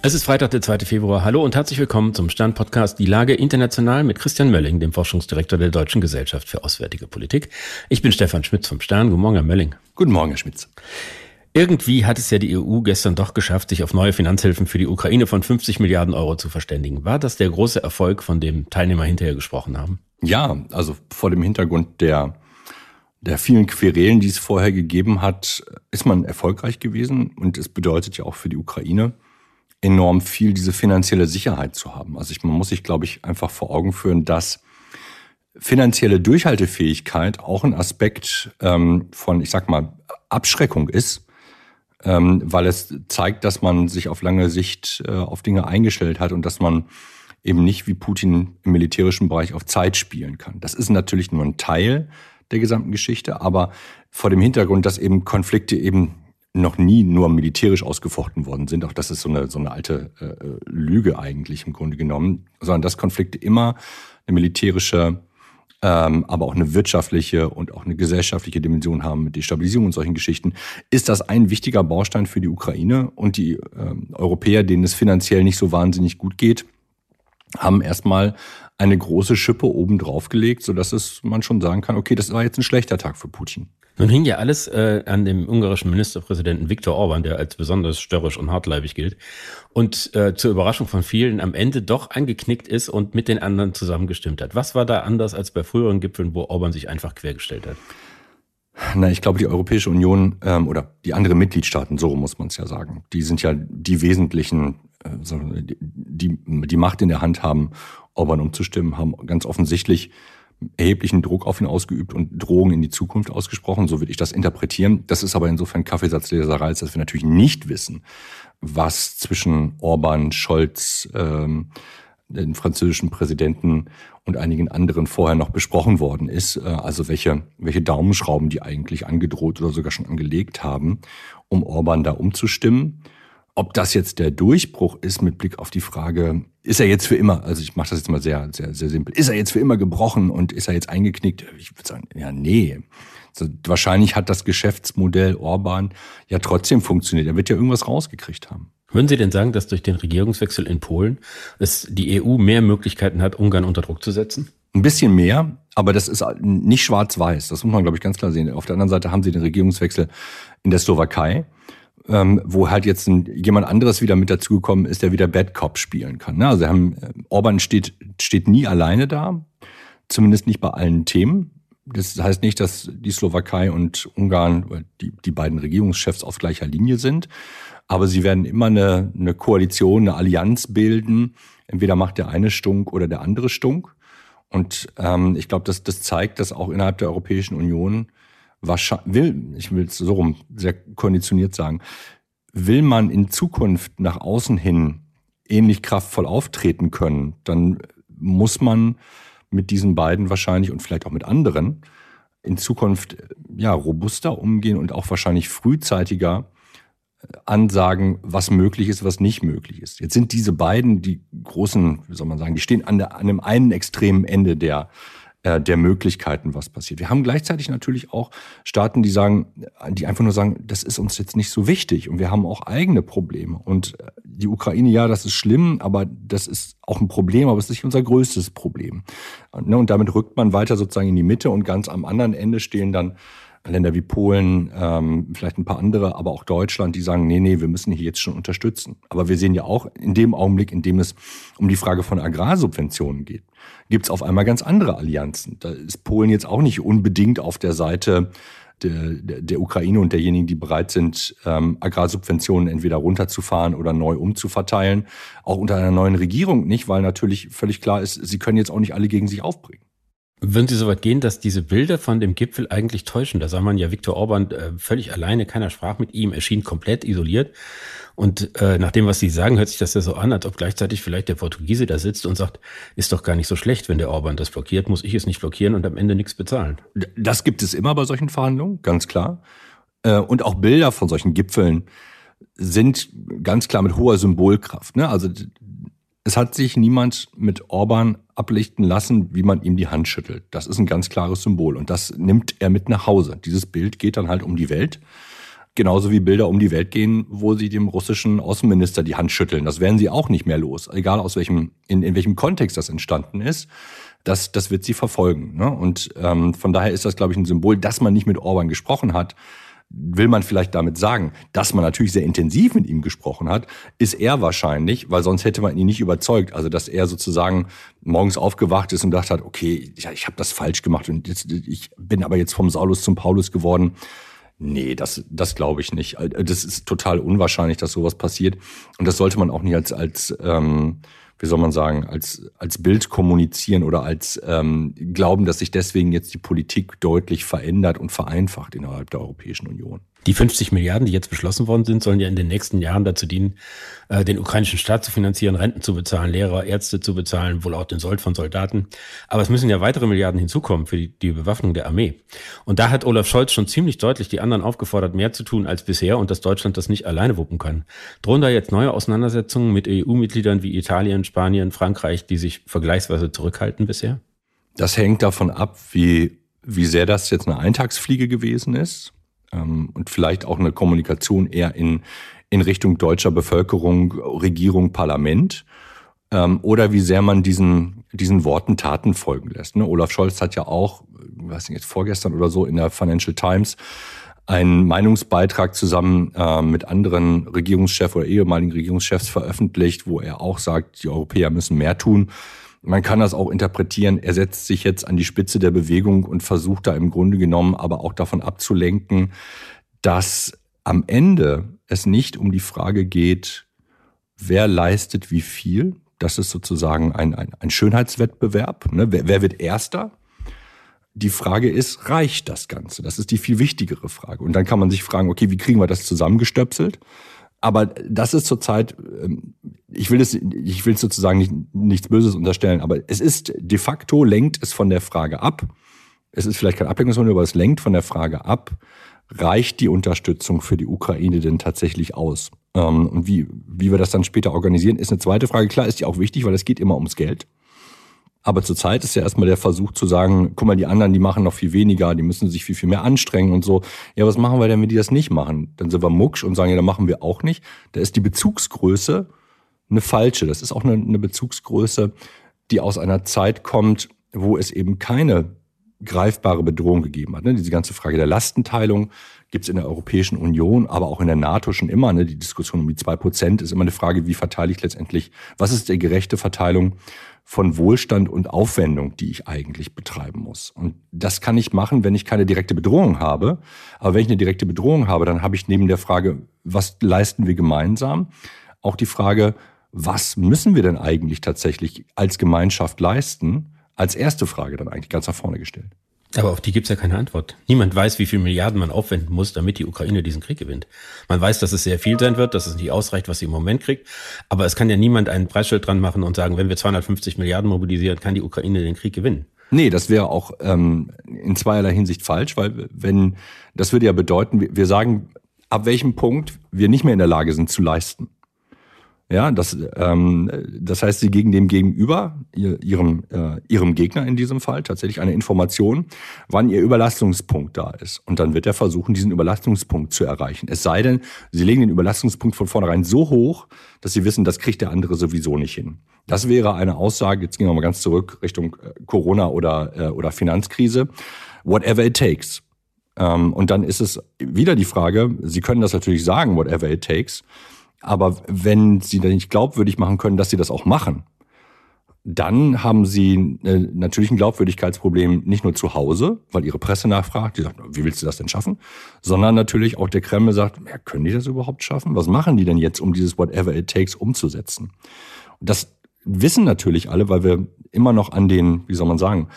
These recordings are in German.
Es ist Freitag, der 2. Februar. Hallo und herzlich willkommen zum Stern-Podcast Die Lage international mit Christian Mölling, dem Forschungsdirektor der Deutschen Gesellschaft für Auswärtige Politik. Ich bin Stefan Schmitz vom Stern. Guten Morgen, Herr Mölling. Guten Morgen, Herr Schmitz. Irgendwie hat es ja die EU gestern doch geschafft, sich auf neue Finanzhilfen für die Ukraine von 50 Milliarden Euro zu verständigen. War das der große Erfolg, von dem Teilnehmer hinterher gesprochen haben? Ja, also vor dem Hintergrund der, der vielen Querelen, die es vorher gegeben hat, ist man erfolgreich gewesen. Und es bedeutet ja auch für die Ukraine, enorm viel diese finanzielle Sicherheit zu haben. Also ich, man muss sich, glaube ich, einfach vor Augen führen, dass finanzielle Durchhaltefähigkeit auch ein Aspekt ähm, von, ich sag mal, Abschreckung ist, ähm, weil es zeigt, dass man sich auf lange Sicht äh, auf Dinge eingestellt hat und dass man eben nicht wie Putin im militärischen Bereich auf Zeit spielen kann. Das ist natürlich nur ein Teil der gesamten Geschichte, aber vor dem Hintergrund, dass eben Konflikte eben noch nie nur militärisch ausgefochten worden sind. Auch das ist so eine, so eine alte äh, Lüge eigentlich im Grunde genommen, sondern dass Konflikte immer eine militärische, ähm, aber auch eine wirtschaftliche und auch eine gesellschaftliche Dimension haben mit Destabilisierung und solchen Geschichten, ist das ein wichtiger Baustein für die Ukraine und die ähm, Europäer, denen es finanziell nicht so wahnsinnig gut geht, haben erstmal eine große Schippe oben drauf gelegt, sodass es man schon sagen kann, okay, das war jetzt ein schlechter Tag für Putin. Nun hing ja alles äh, an dem ungarischen Ministerpräsidenten Viktor Orban, der als besonders störrisch und hartleibig gilt und äh, zur Überraschung von vielen am Ende doch angeknickt ist und mit den anderen zusammengestimmt hat. Was war da anders als bei früheren Gipfeln, wo Orban sich einfach quergestellt hat? Na, ich glaube, die Europäische Union ähm, oder die anderen Mitgliedstaaten, so muss man es ja sagen, die sind ja die wesentlichen, äh, die die Macht in der Hand haben, Orban umzustimmen, haben ganz offensichtlich erheblichen Druck auf ihn ausgeübt und Drohungen in die Zukunft ausgesprochen. So würde ich das interpretieren. Das ist aber insofern Kaffeesatzleserei, als dass wir natürlich nicht wissen, was zwischen Orban, Scholz, ähm, den französischen Präsidenten und einigen anderen vorher noch besprochen worden ist. Äh, also welche, welche Daumenschrauben die eigentlich angedroht oder sogar schon angelegt haben, um Orban da umzustimmen. Ob das jetzt der Durchbruch ist mit Blick auf die Frage, ist er jetzt für immer, also ich mache das jetzt mal sehr, sehr, sehr simpel, ist er jetzt für immer gebrochen und ist er jetzt eingeknickt? Ich würde sagen, ja, nee. Also wahrscheinlich hat das Geschäftsmodell Orban ja trotzdem funktioniert. Er wird ja irgendwas rausgekriegt haben. Würden Sie denn sagen, dass durch den Regierungswechsel in Polen es die EU mehr Möglichkeiten hat, Ungarn unter Druck zu setzen? Ein bisschen mehr, aber das ist nicht schwarz-weiß. Das muss man, glaube ich, ganz klar sehen. Auf der anderen Seite haben Sie den Regierungswechsel in der Slowakei ähm, wo halt jetzt ein, jemand anderes wieder mit dazugekommen ist, der wieder Bad Cop spielen kann. Ne? Also haben, äh, Orban steht, steht nie alleine da, zumindest nicht bei allen Themen. Das heißt nicht, dass die Slowakei und Ungarn, die, die beiden Regierungschefs auf gleicher Linie sind, aber sie werden immer eine, eine Koalition, eine Allianz bilden. Entweder macht der eine Stunk oder der andere Stunk. Und ähm, ich glaube, das, das zeigt, dass auch innerhalb der Europäischen Union wahrscheinlich, will, ich will es so rum sehr konditioniert sagen, will man in Zukunft nach außen hin ähnlich kraftvoll auftreten können, dann muss man mit diesen beiden wahrscheinlich und vielleicht auch mit anderen in Zukunft ja robuster umgehen und auch wahrscheinlich frühzeitiger ansagen, was möglich ist, was nicht möglich ist. Jetzt sind diese beiden die großen, wie soll man sagen, die stehen an, der, an einem einen extremen Ende der äh, der Möglichkeiten, was passiert. Wir haben gleichzeitig natürlich auch Staaten, die sagen, die einfach nur sagen, das ist uns jetzt nicht so wichtig und wir haben auch eigene Probleme. Und äh, die Ukraine, ja, das ist schlimm, aber das ist auch ein Problem, aber es ist nicht unser größtes Problem. Ne, und damit rückt man weiter sozusagen in die Mitte und ganz am anderen Ende stehen dann Länder wie Polen, ähm, vielleicht ein paar andere, aber auch Deutschland, die sagen, nee, nee, wir müssen hier jetzt schon unterstützen. Aber wir sehen ja auch in dem Augenblick, in dem es um die Frage von Agrarsubventionen geht, gibt es auf einmal ganz andere Allianzen. Da ist Polen jetzt auch nicht unbedingt auf der Seite der, der, Ukraine und derjenigen, die bereit sind, ähm, Agrarsubventionen entweder runterzufahren oder neu umzuverteilen. Auch unter einer neuen Regierung nicht, weil natürlich völlig klar ist, sie können jetzt auch nicht alle gegen sich aufbringen. Würden Sie so weit gehen, dass diese Bilder von dem Gipfel eigentlich täuschen? Da sah man ja Viktor Orban äh, völlig alleine, keiner sprach mit ihm, erschien komplett isoliert. Und äh, nach dem, was Sie sagen, hört sich das ja so an, als ob gleichzeitig vielleicht der Portugiese da sitzt und sagt, ist doch gar nicht so schlecht, wenn der Orban das blockiert, muss ich es nicht blockieren und am Ende nichts bezahlen. Das gibt es immer bei solchen Verhandlungen, ganz klar. Äh, und auch Bilder von solchen Gipfeln sind ganz klar mit hoher Symbolkraft. Ne? Also es hat sich niemand mit Orban ablichten lassen, wie man ihm die Hand schüttelt. Das ist ein ganz klares Symbol und das nimmt er mit nach Hause. Dieses Bild geht dann halt um die Welt. Genauso wie Bilder um die Welt gehen, wo sie dem russischen Außenminister die Hand schütteln. Das werden sie auch nicht mehr los, egal aus welchem, in, in welchem Kontext das entstanden ist. Das, das wird sie verfolgen. Ne? Und ähm, von daher ist das, glaube ich, ein Symbol, dass man nicht mit Orban gesprochen hat, will man vielleicht damit sagen, dass man natürlich sehr intensiv mit ihm gesprochen hat, ist er wahrscheinlich, weil sonst hätte man ihn nicht überzeugt. Also dass er sozusagen morgens aufgewacht ist und dachte hat, okay, ich, ich habe das falsch gemacht und jetzt, ich bin aber jetzt vom Saulus zum Paulus geworden. Nee, das, das glaube ich nicht. Das ist total unwahrscheinlich, dass sowas passiert. Und das sollte man auch nicht als, als ähm, wie soll man sagen, als, als Bild kommunizieren oder als ähm, glauben, dass sich deswegen jetzt die Politik deutlich verändert und vereinfacht innerhalb der Europäischen Union. Die 50 Milliarden, die jetzt beschlossen worden sind, sollen ja in den nächsten Jahren dazu dienen, äh, den ukrainischen Staat zu finanzieren, Renten zu bezahlen, Lehrer, Ärzte zu bezahlen, wohl auch den Sold von Soldaten. Aber es müssen ja weitere Milliarden hinzukommen für die, die Bewaffnung der Armee. Und da hat Olaf Scholz schon ziemlich deutlich die anderen aufgefordert, mehr zu tun als bisher und dass Deutschland das nicht alleine wuppen kann. Drohen da jetzt neue Auseinandersetzungen mit EU-Mitgliedern wie Italien, Spanien, Frankreich, die sich vergleichsweise zurückhalten bisher? Das hängt davon ab, wie, wie sehr das jetzt eine Eintagsfliege gewesen ist ähm, und vielleicht auch eine Kommunikation eher in, in Richtung deutscher Bevölkerung, Regierung, Parlament ähm, oder wie sehr man diesen, diesen Worten Taten folgen lässt. Ne? Olaf Scholz hat ja auch, weiß nicht, jetzt vorgestern oder so in der Financial Times einen Meinungsbeitrag zusammen äh, mit anderen Regierungschefs oder ehemaligen Regierungschefs veröffentlicht, wo er auch sagt, die Europäer müssen mehr tun. Man kann das auch interpretieren, er setzt sich jetzt an die Spitze der Bewegung und versucht da im Grunde genommen aber auch davon abzulenken, dass am Ende es nicht um die Frage geht, wer leistet wie viel. Das ist sozusagen ein, ein, ein Schönheitswettbewerb. Ne? Wer, wer wird Erster? Die Frage ist, reicht das Ganze? Das ist die viel wichtigere Frage. Und dann kann man sich fragen, okay, wie kriegen wir das zusammengestöpselt? Aber das ist zurzeit, ähm, ich will es, ich will sozusagen nicht, nichts Böses unterstellen, aber es ist de facto lenkt es von der Frage ab. Es ist vielleicht kein Ablenkungsmanöver, aber es lenkt von der Frage ab, reicht die Unterstützung für die Ukraine denn tatsächlich aus? Ähm, und wie, wie wir das dann später organisieren, ist eine zweite Frage. Klar ist die auch wichtig, weil es geht immer ums Geld. Aber zurzeit ist ja erstmal der Versuch zu sagen, guck mal, die anderen, die machen noch viel weniger, die müssen sich viel, viel mehr anstrengen und so. Ja, was machen wir denn, wenn die das nicht machen? Dann sind wir mucksch und sagen, ja, dann machen wir auch nicht. Da ist die Bezugsgröße eine falsche. Das ist auch eine, eine Bezugsgröße, die aus einer Zeit kommt, wo es eben keine greifbare Bedrohung gegeben hat. Ne? Diese ganze Frage der Lastenteilung gibt es in der Europäischen Union, aber auch in der NATO schon immer. Ne? Die Diskussion um die zwei Prozent ist immer eine Frage, wie verteile ich letztendlich, was ist die gerechte Verteilung von Wohlstand und Aufwendung, die ich eigentlich betreiben muss. Und das kann ich machen, wenn ich keine direkte Bedrohung habe. Aber wenn ich eine direkte Bedrohung habe, dann habe ich neben der Frage, was leisten wir gemeinsam, auch die Frage, was müssen wir denn eigentlich tatsächlich als Gemeinschaft leisten, als erste Frage dann eigentlich ganz nach vorne gestellt. Aber auf die gibt's ja keine Antwort. Niemand weiß, wie viel Milliarden man aufwenden muss, damit die Ukraine diesen Krieg gewinnt. Man weiß, dass es sehr viel sein wird, dass es nicht ausreicht, was sie im Moment kriegt. Aber es kann ja niemand einen Preisschild dran machen und sagen, wenn wir 250 Milliarden mobilisieren, kann die Ukraine den Krieg gewinnen. Nee, das wäre auch ähm, in zweierlei Hinsicht falsch, weil wenn das würde ja bedeuten, wir sagen, ab welchem Punkt wir nicht mehr in der Lage sind zu leisten. Ja, das, ähm, das heißt, sie gegen dem Gegenüber, ihr, ihrem, äh, ihrem Gegner in diesem Fall, tatsächlich eine Information, wann ihr Überlastungspunkt da ist. Und dann wird er versuchen, diesen Überlastungspunkt zu erreichen. Es sei denn, sie legen den Überlastungspunkt von vornherein so hoch, dass sie wissen, das kriegt der andere sowieso nicht hin. Das wäre eine Aussage, jetzt gehen wir mal ganz zurück Richtung äh, Corona oder, äh, oder Finanzkrise. Whatever it takes. Ähm, und dann ist es wieder die Frage, Sie können das natürlich sagen, whatever it takes. Aber wenn sie dann nicht glaubwürdig machen können, dass sie das auch machen, dann haben sie äh, natürlich ein Glaubwürdigkeitsproblem nicht nur zu Hause, weil ihre Presse nachfragt, die sagt, wie willst du das denn schaffen? Sondern natürlich auch der Kreml sagt, ja, können die das überhaupt schaffen? Was machen die denn jetzt, um dieses Whatever it takes umzusetzen? Das wissen natürlich alle, weil wir immer noch an den, wie soll man sagen,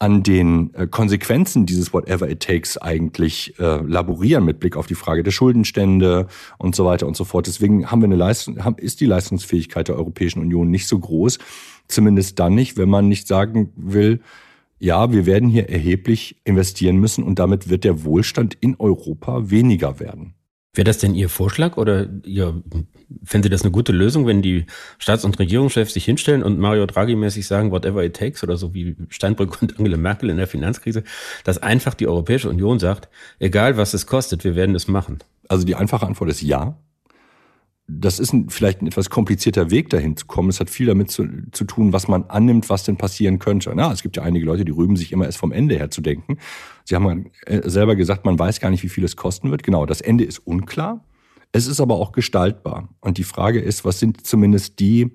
an den äh, Konsequenzen dieses Whatever It Takes eigentlich äh, laborieren mit Blick auf die Frage der Schuldenstände und so weiter und so fort. Deswegen haben wir eine Leistung, haben, ist die Leistungsfähigkeit der Europäischen Union nicht so groß. Zumindest dann nicht, wenn man nicht sagen will, ja, wir werden hier erheblich investieren müssen und damit wird der Wohlstand in Europa weniger werden. Wäre das denn Ihr Vorschlag oder Ihr, fänden Sie das eine gute Lösung, wenn die Staats- und Regierungschefs sich hinstellen und Mario Draghi-mäßig sagen, whatever it takes oder so wie Steinbrück und Angela Merkel in der Finanzkrise, dass einfach die Europäische Union sagt, egal was es kostet, wir werden es machen? Also die einfache Antwort ist ja. Das ist ein, vielleicht ein etwas komplizierter Weg dahin zu kommen. Es hat viel damit zu, zu tun, was man annimmt, was denn passieren könnte. Na, es gibt ja einige Leute, die rühmen sich immer erst vom Ende her zu denken. Sie haben äh, selber gesagt, man weiß gar nicht, wie viel es kosten wird. Genau, das Ende ist unklar. Es ist aber auch gestaltbar. Und die Frage ist, was sind zumindest die,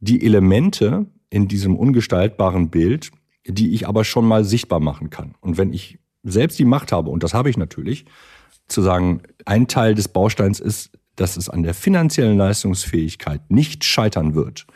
die Elemente in diesem ungestaltbaren Bild, die ich aber schon mal sichtbar machen kann. Und wenn ich selbst die Macht habe, und das habe ich natürlich, zu sagen, ein Teil des Bausteins ist, dass es an der finanziellen Leistungsfähigkeit nicht scheitern wird,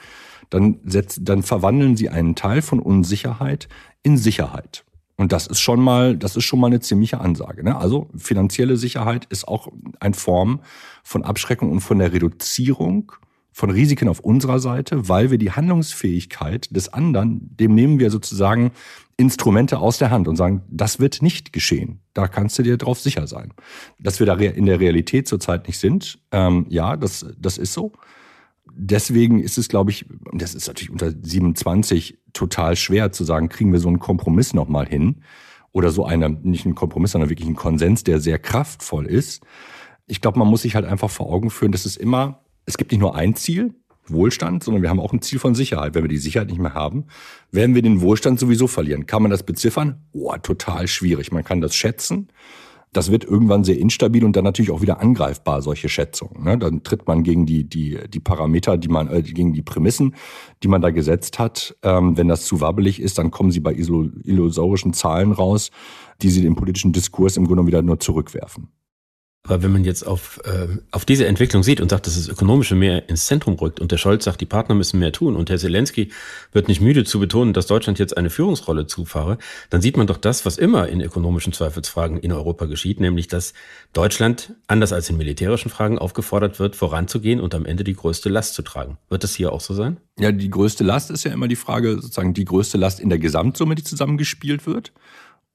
dann, setz, dann verwandeln sie einen Teil von Unsicherheit in Sicherheit. Und das ist schon mal, das ist schon mal eine ziemliche Ansage. Ne? Also finanzielle Sicherheit ist auch eine Form von Abschreckung und von der Reduzierung von Risiken auf unserer Seite, weil wir die Handlungsfähigkeit des anderen, dem nehmen wir sozusagen Instrumente aus der Hand und sagen, das wird nicht geschehen. Da kannst du dir drauf sicher sein. Dass wir da in der Realität zurzeit nicht sind, ähm, ja, das, das ist so. Deswegen ist es, glaube ich, das ist natürlich unter 27 total schwer zu sagen, kriegen wir so einen Kompromiss nochmal hin oder so eine, nicht einen Kompromiss, sondern wirklich einen Konsens, der sehr kraftvoll ist. Ich glaube, man muss sich halt einfach vor Augen führen, dass es immer, es gibt nicht nur ein Ziel, Wohlstand, sondern wir haben auch ein Ziel von Sicherheit. Wenn wir die Sicherheit nicht mehr haben, werden wir den Wohlstand sowieso verlieren. Kann man das beziffern? Oh, total schwierig. Man kann das schätzen. Das wird irgendwann sehr instabil und dann natürlich auch wieder angreifbar, solche Schätzungen. Ne? Dann tritt man gegen die, die, die Parameter, die man, äh, gegen die Prämissen, die man da gesetzt hat. Ähm, wenn das zu wabbelig ist, dann kommen sie bei illusorischen Zahlen raus, die sie den politischen Diskurs im Grunde wieder nur zurückwerfen. Aber wenn man jetzt auf, äh, auf diese Entwicklung sieht und sagt, dass das Ökonomische mehr ins Zentrum rückt und der Scholz sagt, die Partner müssen mehr tun und Herr Zelensky wird nicht müde zu betonen, dass Deutschland jetzt eine Führungsrolle zufahre, dann sieht man doch das, was immer in ökonomischen Zweifelsfragen in Europa geschieht, nämlich dass Deutschland, anders als in militärischen Fragen, aufgefordert wird, voranzugehen und am Ende die größte Last zu tragen. Wird das hier auch so sein? Ja, die größte Last ist ja immer die Frage, sozusagen die größte Last in der Gesamtsumme, die zusammengespielt wird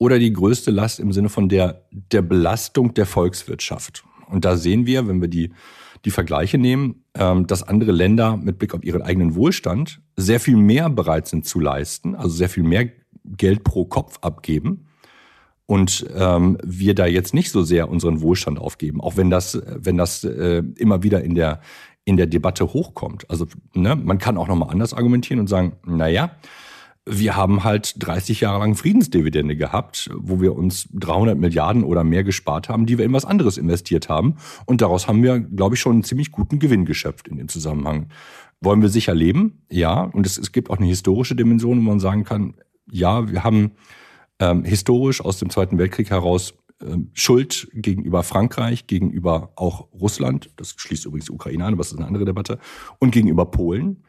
oder die größte Last im Sinne von der, der Belastung der Volkswirtschaft. Und da sehen wir, wenn wir die, die Vergleiche nehmen, ähm, dass andere Länder mit Blick auf ihren eigenen Wohlstand sehr viel mehr bereit sind zu leisten, also sehr viel mehr Geld pro Kopf abgeben. Und ähm, wir da jetzt nicht so sehr unseren Wohlstand aufgeben, auch wenn das, wenn das äh, immer wieder in der, in der Debatte hochkommt. Also ne, man kann auch nochmal anders argumentieren und sagen, na ja, wir haben halt 30 Jahre lang Friedensdividende gehabt, wo wir uns 300 Milliarden oder mehr gespart haben, die wir in was anderes investiert haben. Und daraus haben wir, glaube ich, schon einen ziemlich guten Gewinn geschöpft in dem Zusammenhang. Wollen wir sicher leben? Ja. Und es, es gibt auch eine historische Dimension, wo man sagen kann, ja, wir haben ähm, historisch aus dem Zweiten Weltkrieg heraus ähm, Schuld gegenüber Frankreich, gegenüber auch Russland, das schließt übrigens Ukraine an, aber das ist eine andere Debatte, und gegenüber Polen.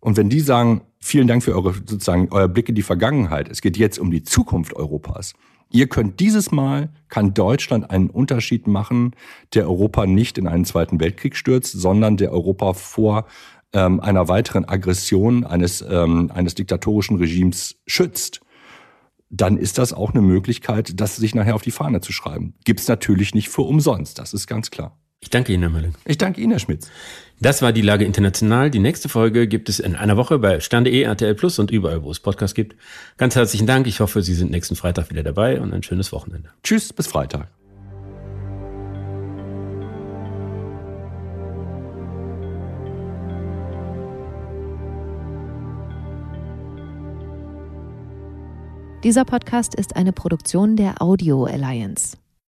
Und wenn die sagen, vielen Dank für eure, sozusagen, euer Blick in die Vergangenheit, es geht jetzt um die Zukunft Europas. Ihr könnt dieses Mal, kann Deutschland einen Unterschied machen, der Europa nicht in einen Zweiten Weltkrieg stürzt, sondern der Europa vor ähm, einer weiteren Aggression eines, ähm, eines diktatorischen Regimes schützt dann ist das auch eine Möglichkeit, das sich nachher auf die Fahne zu schreiben. Gibt's natürlich nicht für umsonst, das ist ganz klar. Ich danke Ihnen, Herr Mölling. Ich danke Ihnen, Herr Schmitz. Das war die Lage international. Die nächste Folge gibt es in einer Woche bei Stern.de, RTL Plus und überall, wo es Podcasts gibt. Ganz herzlichen Dank. Ich hoffe, Sie sind nächsten Freitag wieder dabei und ein schönes Wochenende. Tschüss, bis Freitag. Dieser Podcast ist eine Produktion der Audio Alliance.